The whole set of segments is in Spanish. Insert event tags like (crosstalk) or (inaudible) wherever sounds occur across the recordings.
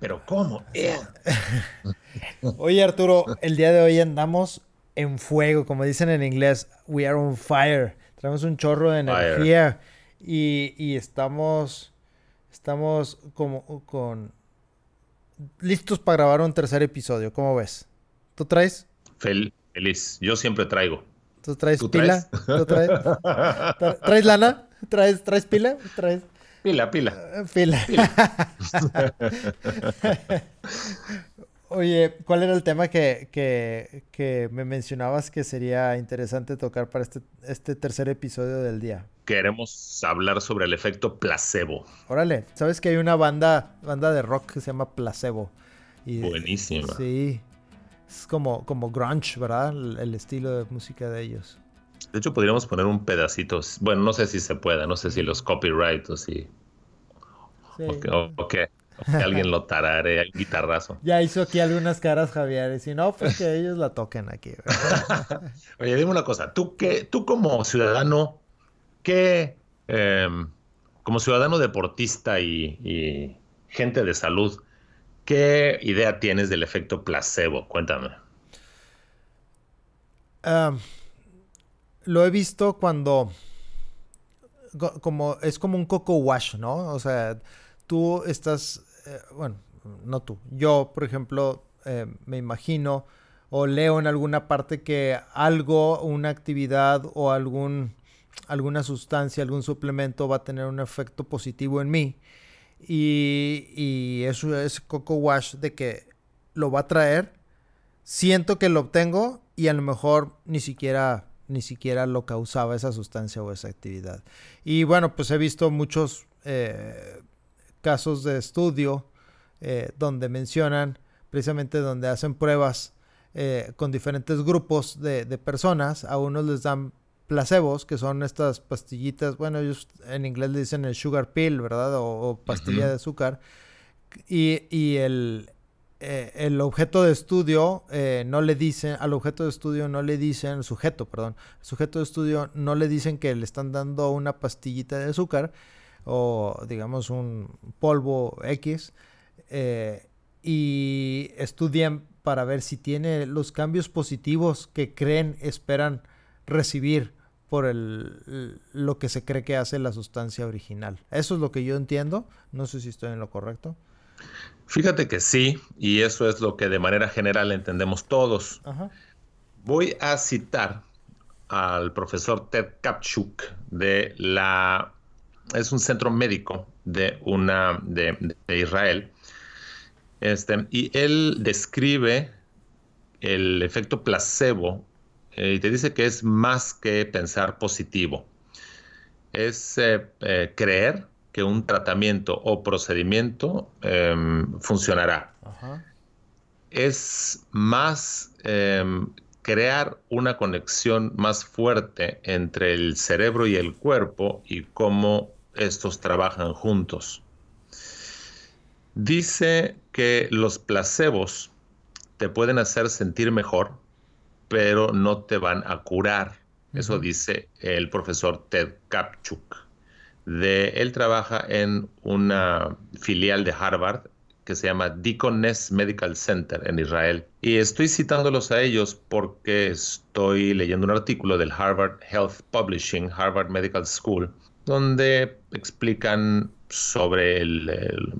Pero ¿cómo? Eh. (laughs) Oye Arturo, el día de hoy andamos en fuego, como dicen en inglés, we are on fire. Tenemos un chorro de energía y, y, estamos, estamos como con listos para grabar un tercer episodio. ¿Cómo ves? ¿Tú traes? feliz. Yo siempre traigo. ¿Tú traes pila? ¿Tú traes? (laughs) ¿Traes lana? ¿Traes, ¿Traes pila? ¿Traes? Pila, pila. Pila. pila. (laughs) Oye, ¿cuál era el tema que, que, que, me mencionabas que sería interesante tocar para este, este tercer episodio del día? Queremos hablar sobre el efecto placebo. Órale, ¿sabes que hay una banda, banda de rock que se llama Placebo? Y, Buenísima. Sí, es como, como grunge, ¿verdad? El, el estilo de música de ellos. De hecho, podríamos poner un pedacito. Bueno, no sé si se pueda, no sé si los copyright o si. Sí. O, o que alguien lo tarare, el guitarrazo. (laughs) Ya hizo aquí algunas caras, Javier. Y si no, pues que ellos la toquen aquí. (laughs) Oye, dime una cosa. Tú, qué, tú como ciudadano, ¿qué. Eh, como ciudadano deportista y, y gente de salud, ¿qué idea tienes del efecto placebo? Cuéntame. Um, lo he visto cuando como es como un coco wash, ¿no? O sea, tú estás, eh, bueno, no tú, yo, por ejemplo, eh, me imagino o leo en alguna parte que algo, una actividad o algún alguna sustancia, algún suplemento va a tener un efecto positivo en mí. Y, y eso es coco wash de que lo va a traer. Siento que lo obtengo y a lo mejor ni siquiera ni siquiera lo causaba esa sustancia o esa actividad. Y bueno, pues he visto muchos eh, casos de estudio eh, donde mencionan, precisamente donde hacen pruebas eh, con diferentes grupos de, de, personas, a unos les dan placebos, que son estas pastillitas, bueno, ellos en inglés le dicen el sugar pill, ¿verdad? O, o pastilla uh -huh. de azúcar. Y, y el, eh, el objeto de estudio eh, no le dicen, al objeto de estudio no le dicen, sujeto, perdón, sujeto de estudio no le dicen que le están dando una pastillita de azúcar o digamos un polvo X eh, y estudian para ver si tiene los cambios positivos que creen, esperan recibir por el, lo que se cree que hace la sustancia original. Eso es lo que yo entiendo, no sé si estoy en lo correcto. Fíjate que sí, y eso es lo que de manera general entendemos todos. Ajá. Voy a citar al profesor Ted Kapchuk de la es un centro médico de una de, de Israel. Este, y él describe el efecto placebo eh, y te dice que es más que pensar positivo. Es eh, eh, creer que un tratamiento o procedimiento eh, funcionará. Ajá. Es más eh, crear una conexión más fuerte entre el cerebro y el cuerpo y cómo estos trabajan juntos. Dice que los placebos te pueden hacer sentir mejor, pero no te van a curar. Eso uh -huh. dice el profesor Ted Kapchuk de él trabaja en una filial de Harvard que se llama Deaconess Medical Center en Israel. Y estoy citándolos a ellos porque estoy leyendo un artículo del Harvard Health Publishing, Harvard Medical School, donde explican sobre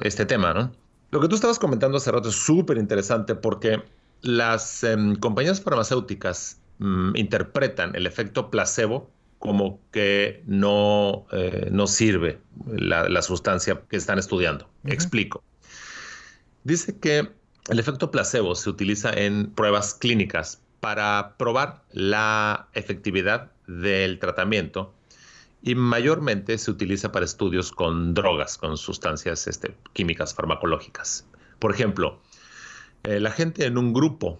este tema, ¿no? Lo que tú estabas comentando hace rato es súper interesante porque las eh, compañías farmacéuticas mm, interpretan el efecto placebo como que no, eh, no sirve la, la, sustancia que están estudiando. Uh -huh. Explico. Dice que el efecto placebo se utiliza en pruebas clínicas para probar la efectividad del tratamiento y mayormente se utiliza para estudios con drogas, con sustancias este, químicas farmacológicas. Por ejemplo, eh, la gente en un grupo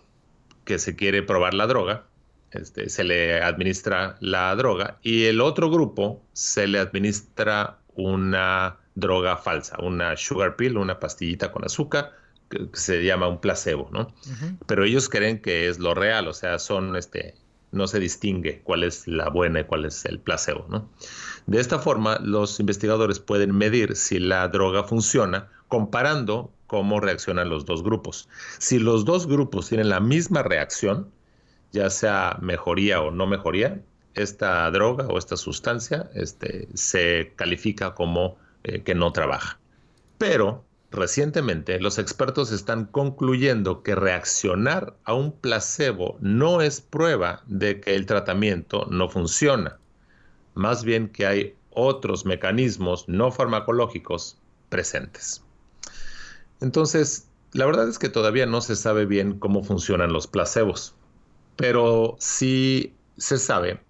que se quiere probar la droga, este, se le administra la droga y el otro grupo se le administra una droga falsa, una sugar pill, una pastillita con azúcar, que, se llama un placebo, ¿no? Pero ellos creen que es lo real, o sea, son este, no se distingue cuál es la buena y cuál es el placebo. ¿no? De esta forma, los investigadores pueden medir si la droga funciona comparando cómo reaccionan los dos grupos. Si los dos grupos tienen la misma reacción, ya sea mejoría o no mejoría, esta droga o esta sustancia este, se califica como eh, que no trabaja. Pero Recientemente, los expertos están concluyendo que reaccionar a un placebo no es prueba de que el tratamiento no funciona, más bien que hay otros mecanismos no farmacológicos presentes. Entonces, la verdad es que todavía no se sabe bien cómo funcionan los placebos, pero sí se sabe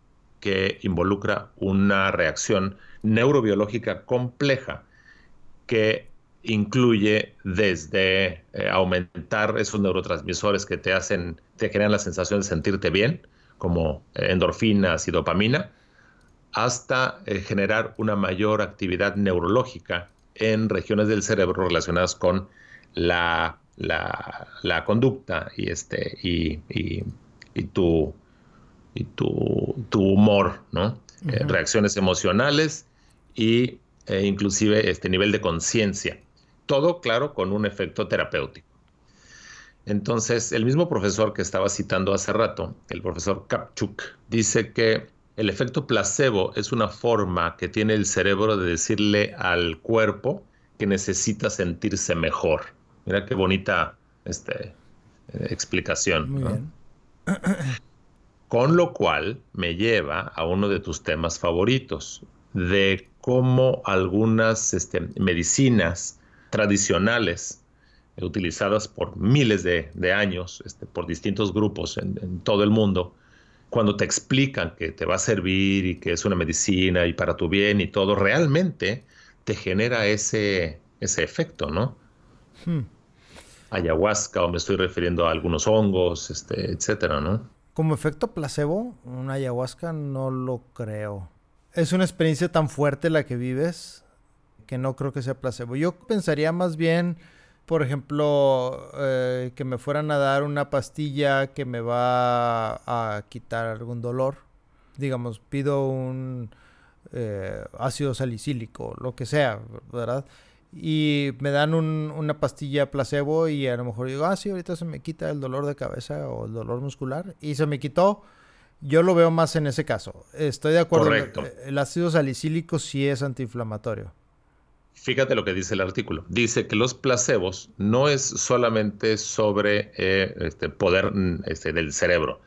que involucra una reacción neurobiológica compleja que incluye desde eh, aumentar esos neurotransmisores que te hacen, te generan la sensación de sentirte bien, como eh, endorfinas y dopamina, hasta eh, generar una mayor actividad neurológica en regiones del cerebro relacionadas con la, la, conducta y, este, y, y, tu, y tu, tu humor, ¿no? reacciones emocionales y inclusive este nivel de conciencia todo, claro, con un efecto terapéutico. Entonces, el mismo profesor que estaba citando hace rato, el profesor Kapchuk, dice que el efecto placebo es una forma que tiene el cerebro de decirle al cuerpo que necesita sentirse mejor. Mira qué bonita este, eh, explicación. Con lo cual me lleva a uno de tus temas favoritos, de cómo algunas este, medicinas tradicionales utilizadas por miles de, años este, por distintos grupos en, todo el mundo, cuando te explican que te va a servir y que es una medicina y para tu bien y todo, realmente te genera ese, ese efecto, ¿no? Hmm. Ayahuasca, o me estoy refiriendo a algunos hongos, este, etcétera, ¿no? Como efecto placebo, una ayahuasca no lo creo. Es una experiencia tan fuerte la que vives que no creo que sea placebo. Yo pensaría más bien, por ejemplo, eh, que me fueran a dar una pastilla que me va a quitar algún dolor. Digamos, pido un eh, ácido salicílico, lo que sea, ¿verdad? Y me dan una pastilla placebo y a lo mejor digo, ah, sí, ahorita se me quita el dolor de cabeza o el dolor muscular. Y se me quitó. Yo lo veo más en ese caso. Estoy de acuerdo. Correcto. El ácido salicílico sí es antiinflamatorio. Fíjate lo que dice el artículo. Dice que los placebos no es solamente sobre eh, este poder este, del cerebro,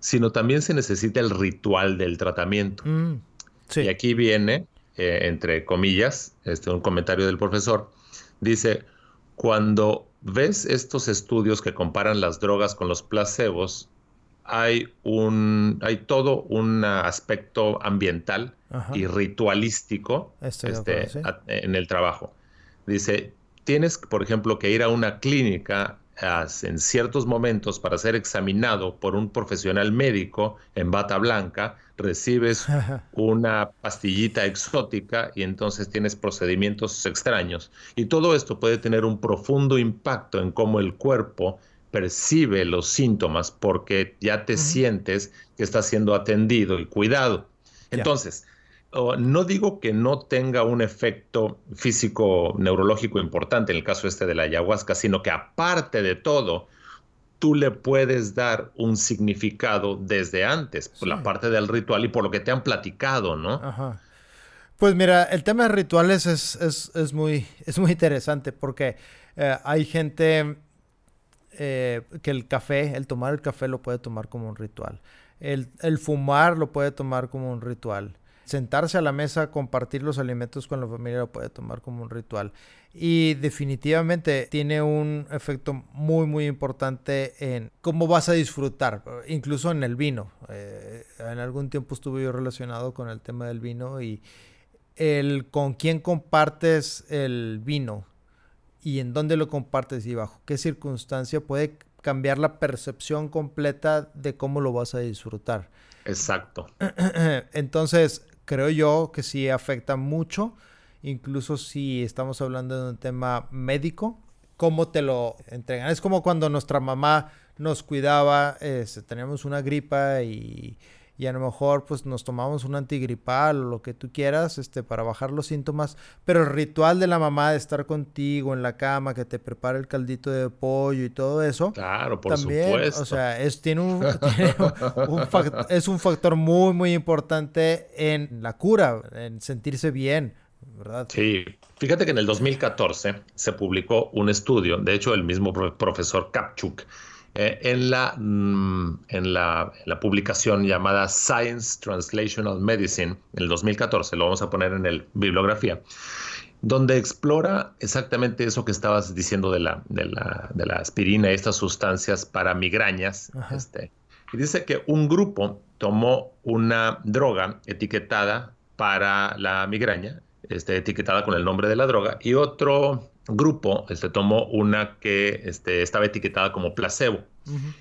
sino también se necesita el ritual del tratamiento. Mm, y aquí viene, eh, entre comillas, este, un comentario del profesor. Dice, cuando ves estos estudios que comparan las drogas con los placebos, hay, un, hay todo un aspecto ambiental y ritualístico este, en el trabajo. Dice, tienes, por ejemplo, que ir a una clínica en ciertos momentos para ser examinado por un profesional médico en bata blanca, recibes (laughs) una pastillita exótica y entonces tienes procedimientos extraños. Y todo esto puede tener un profundo impacto en cómo el cuerpo percibe los síntomas porque ya te sientes que estás siendo atendido y cuidado. Entonces, no digo que no tenga un efecto físico neurológico importante en el caso este de la ayahuasca, sino que aparte de todo, tú le puedes dar un significado desde antes, por la parte del ritual y por lo que te han platicado, ¿no? Ajá. Pues mira, el tema de rituales es, muy, (laughs) es muy interesante porque eh, hay gente eh, que el café, el tomar el café lo puede tomar como un ritual. El, el, fumar lo puede tomar como un ritual sentarse a la mesa, compartir los alimentos con la familia lo puede tomar como un ritual. Y definitivamente tiene un efecto muy, muy importante en cómo vas a disfrutar, incluso en el vino. Eh, en algún tiempo estuve yo relacionado con el tema del vino y el con quién compartes el vino y en dónde lo compartes y bajo qué circunstancia puede cambiar la percepción completa de cómo lo vas a disfrutar. Exacto. (clears throat) Entonces, creo yo que sí afecta mucho, incluso si estamos hablando de un tema médico, cómo te lo entregan. Es como cuando nuestra mamá nos cuidaba, este, teníamos una gripa y y a lo mejor pues nos tomamos un antigripal o lo que tú quieras este para bajar los síntomas, pero el ritual de la mamá de estar contigo en la cama, que te prepara el caldito de pollo y todo eso, claro, por también, o sea, es tiene un, (laughs) es un factor muy muy importante en la cura, en sentirse bien, ¿verdad? Sí. Fíjate que en el 2014 se publicó un estudio, de hecho el mismo profesor Kapchuk eh, en, la, mm, en, la, la, publicación llamada Science Translational Medicine, en el 2014, lo vamos a poner en el bibliografía, donde explora exactamente eso que estabas diciendo de la, de la, de la aspirina y estas sustancias para migrañas. Este, y dice que un grupo tomó una droga etiquetada para la migraña, este, etiquetada con el nombre de la droga, y otro grupo este, tomó una que este, estaba etiquetada como placebo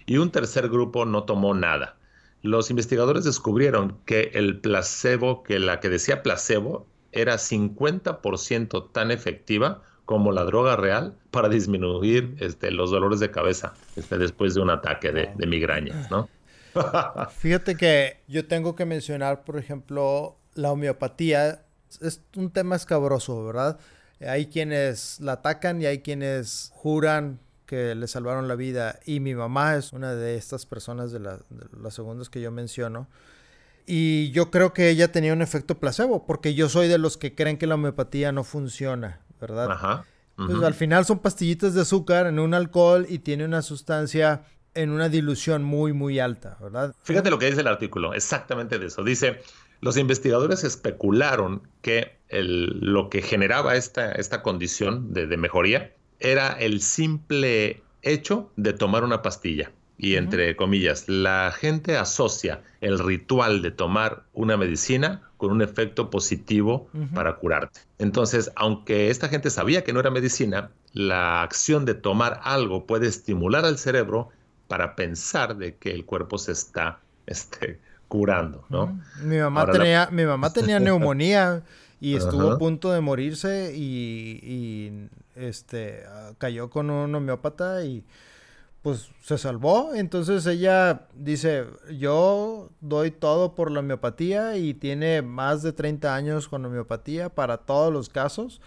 y un tercer grupo no tomó nada. Los investigadores descubrieron que el placebo, que la que decía placebo, era 50% tan efectiva como la droga real para disminuir este, los dolores de cabeza este, después de un ataque de, de migrañas, ¿no? (laughs) Fíjate que yo tengo que mencionar, por ejemplo, la homeopatía. Es un tema escabroso, ¿verdad? Hay quienes la atacan y hay quienes juran que le salvaron la vida. Y mi mamá es una de estas personas de, las segundas que yo menciono. Y yo creo que ella tenía un efecto placebo, porque yo soy de los que creen que la homeopatía no funciona, ¿verdad? Ajá. Pues al final son pastillitas de azúcar en un alcohol y tiene una sustancia en una dilución muy, muy alta, ¿verdad? Fíjate lo que dice el artículo, exactamente de eso. Dice, los investigadores especularon que lo que generaba esta, esta condición de, mejoría era el simple hecho de tomar una pastilla. Y entre comillas, la gente asocia el ritual de tomar una medicina con un efecto positivo para curarte. Entonces, aunque esta gente sabía que no era medicina, la acción de tomar algo puede estimular al cerebro para pensar de que el cuerpo se está este, curando, ¿no? Mi mamá tenía, mi mamá tenía (laughs) neumonía y estuvo a punto de morirse y, este cayó con un homeópata y pues se salvó. Entonces ella dice, yo doy todo por la homeopatía y tiene más de 30 años con homeopatía para todos los casos.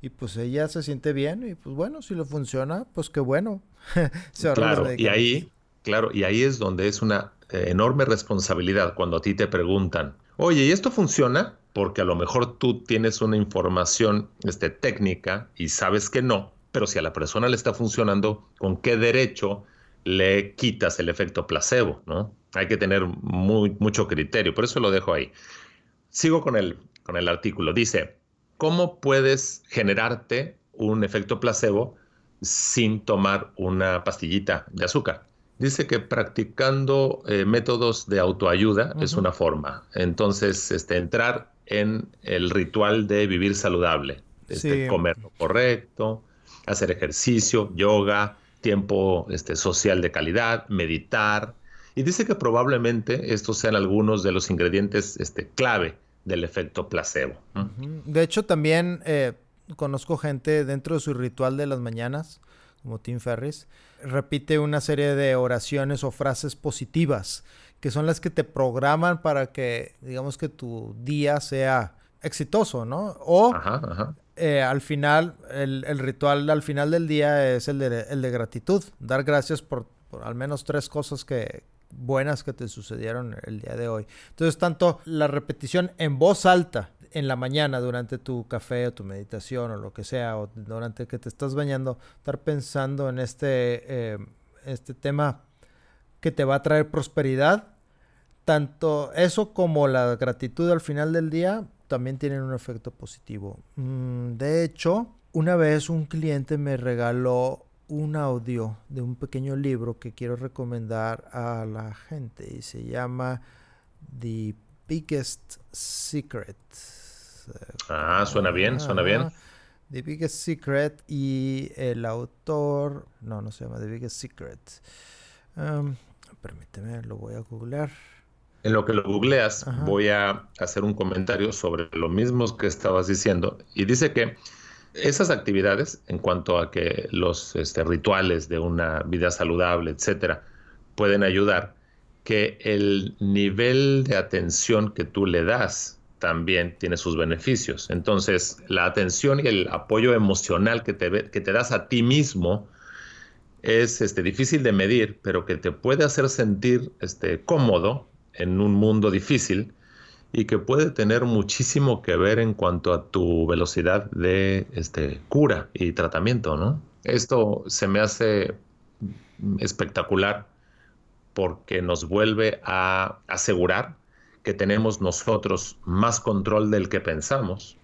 Y pues ella se siente bien y pues bueno, si lo funciona, pues qué bueno. (laughs) claro, y ahí, claro, y ahí es donde es una enorme responsabilidad cuando a ti te preguntan, oye, ¿y esto funciona? Porque a lo mejor tú tienes una información este, técnica y sabes que no, pero si a la persona le está funcionando, ¿con qué derecho le quitas el efecto placebo? ¿no? Hay que tener muy, mucho criterio, por eso lo dejo ahí. Sigo con el, con el artículo. Dice, ¿cómo puedes generarte un efecto placebo sin tomar una pastillita de azúcar? Dice que practicando eh, métodos de autoayuda es una forma. Entonces, este, entrar en el ritual de vivir saludable, este, comer lo correcto, hacer ejercicio, yoga, tiempo este, social de calidad, meditar. Y dice que probablemente estos sean algunos de los ingredientes este, clave del efecto placebo. De hecho, también eh, conozco gente dentro de su ritual de las mañanas, como Tim Ferris, repite una serie de oraciones o frases positivas, que son las que te programan para que, digamos que tu día sea exitoso, ¿no? O eh, al final, el, ritual al final del día es el de, el de gratitud, dar gracias por, por al menos tres cosas que, buenas que te sucedieron el día de hoy. Entonces, tanto la repetición en voz alta en la mañana durante tu café o tu meditación o lo que sea, o durante que te estás bañando, estar pensando en este, eh, este tema que te va a traer prosperidad, tanto eso como la gratitud al final del día también tienen un efecto positivo. Mm, de hecho, una vez un cliente me regaló un audio de un pequeño libro que quiero recomendar a la gente y se llama The Biggest Secret. Ah, suena bien, suena bien. The Biggest Secret y el autor, no, no se llama The Biggest Secret. Um, permíteme, lo voy a googlear. En lo que lo googleas, voy a hacer un comentario sobre lo mismo que estabas diciendo. Y dice que esas actividades, en cuanto a que los este, rituales de una vida saludable, etcétera, pueden ayudar, que el nivel de atención que tú le das también tiene sus beneficios. Entonces, la atención y el apoyo emocional que te, das a ti mismo es este, difícil de medir, pero que te puede hacer sentir este, cómodo en un mundo difícil y que puede tener muchísimo que ver en cuanto a tu velocidad de este, cura y tratamiento, ¿no? Esto se me hace espectacular porque nos vuelve a asegurar que tenemos nosotros más control del que pensamos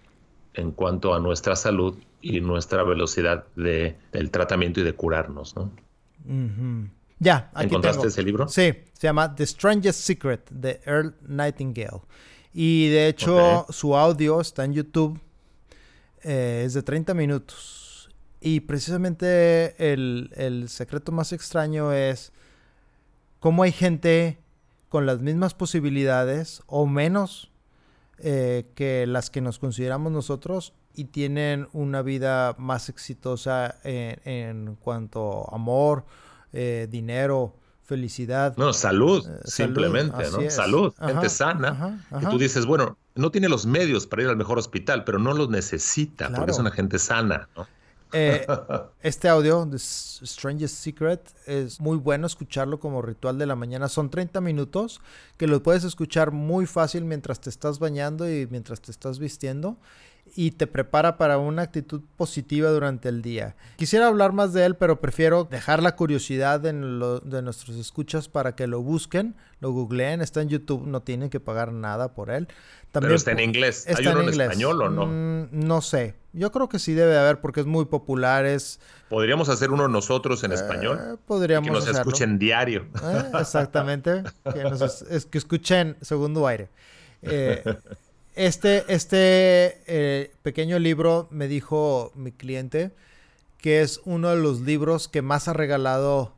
en cuanto a nuestra salud y nuestra velocidad de, del tratamiento y de curarnos, ¿no? Ya, aquí ¿Encontraste ese libro? Sí, se llama The Strangest Secret de Earl Nightingale. Y de hecho, su audio está en YouTube. Eh, es de 30 minutos. Y precisamente el, el, secreto más extraño es cómo hay gente con las mismas posibilidades o menos eh, que las que nos consideramos nosotros y tienen una vida más exitosa en, en cuanto a amor, eh, dinero, felicidad. No, salud, eh, simplemente, ¿no? Salud, gente sana. Y tú dices, bueno, no tiene los medios para ir al mejor hospital, pero no los necesita porque es una gente sana, ¿no? Eh, (laughs) este audio, The Strangest Secret, es muy bueno escucharlo como ritual de la mañana. Son 30 minutos que lo puedes escuchar muy fácil mientras te estás bañando y mientras te estás vistiendo y te prepara para una actitud positiva durante el día. Quisiera hablar más de él, pero prefiero dejar la curiosidad en de nuestros escuchas para que lo busquen, lo googleen, está en YouTube, no tienen que pagar nada por él. También, pero está en inglés. ¿Hay uno en, español o no? Mm, no sé. Yo creo que sí debe haber porque es muy popular. Es... ¿Podríamos hacer uno nosotros en español? Eh, podríamos Que nos escuchen diario. Eh, exactamente. que, nos que escuchen segundo aire. Eh, (laughs) este, este eh, pequeño libro me dijo mi cliente que es uno de los libros que más ha regalado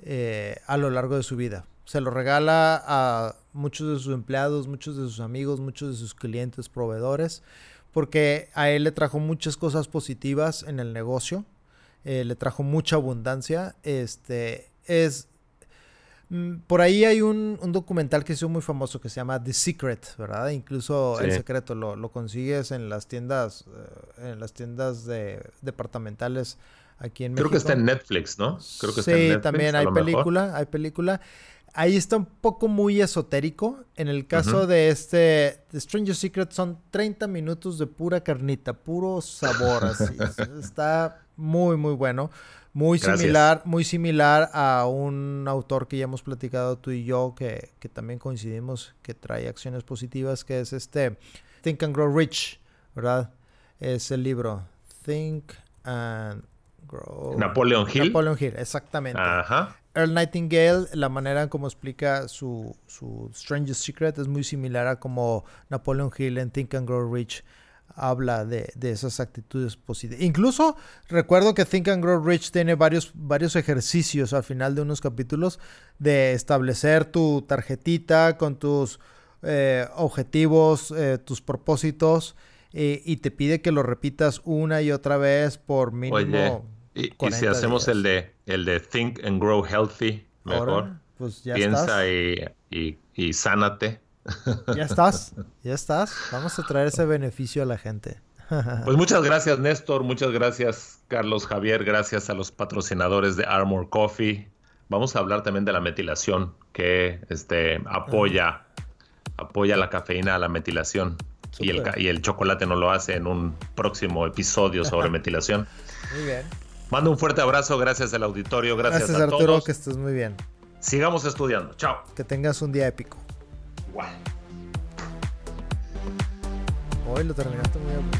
eh, a lo largo de su vida. Se lo regala a muchos de sus empleados, muchos de sus amigos, muchos de sus clientes, proveedores, porque a él le trajo muchas cosas positivas en el negocio, eh, le trajo mucha abundancia. Este es por ahí hay un, documental que es muy famoso que se llama The Secret, ¿verdad? Incluso El Secreto lo, consigues en las tiendas, eh, en las tiendas de, departamentales aquí en México. Creo que está en Netflix, ¿no? Creo que sí, está en Netflix, también hay película, hay película. Ahí está un poco muy esotérico. En el caso de este, The Stranger Secret, son 30 minutos de pura carnita, puro sabor, así. está muy, muy bueno. Muy similar, muy similar a un autor que ya hemos platicado tú y yo, que, también coincidimos, que trae acciones positivas, que es este Think and Grow Rich, ¿verdad? Es el libro Think and Grow. Napoleon Hill. Napoleon Hill, exactamente. Ajá. Earl Nightingale, la manera en cómo explica su, su Strangest Secret es muy similar a como Napoleon Hill en Think and Grow Rich habla de, esas actitudes positivas. Incluso recuerdo que Think and Grow Rich tiene varios, varios ejercicios al final de unos capítulos de establecer tu tarjetita con tus eh, objetivos, eh, tus propósitos eh, y te pide que lo repitas una y otra vez por mínimo. y, si hacemos el de, el de Think and Grow Healthy, mejor. pues ya Piensa y, y, y sánate. Ya estás, ya estás. Vamos a traer ese beneficio a la gente. (laughs) Pues muchas gracias, Néstor. Muchas gracias, Carlos Javier. Gracias a los patrocinadores de Armor Coffee. Vamos a hablar también de la metilación, que este, apoya, apoya la cafeína a la metilación. Y el, y el, chocolate no lo hace en un próximo episodio sobre (laughs) metilación. Muy bien. Mando un fuerte abrazo, gracias al auditorio, gracias, gracias a Arturo, que estés muy bien. Sigamos estudiando. Chao. Que tengas un día épico. Hoy lo terminaste muy abrupto.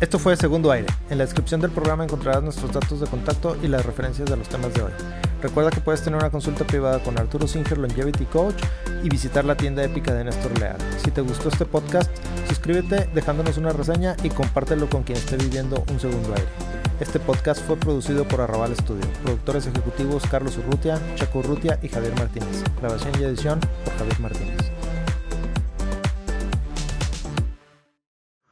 Esto fue Segundo Aire. En la descripción del programa encontrarás nuestros datos de contacto y las referencias de los temas de hoy. Recuerda que puedes tener una consulta privada con Arturo Singer, Longevity Coach, y visitar la tienda épica de Néstor Leal. Si te gustó este podcast, suscríbete dejándonos una reseña y compártelo con quien esté viviendo un segundo aire. Este podcast fue producido por Arrabal Studio. Productores ejecutivos Carlos Urrutia, Chaco Urrutia y Javier Martínez. Grabación y edición por Javier Martínez.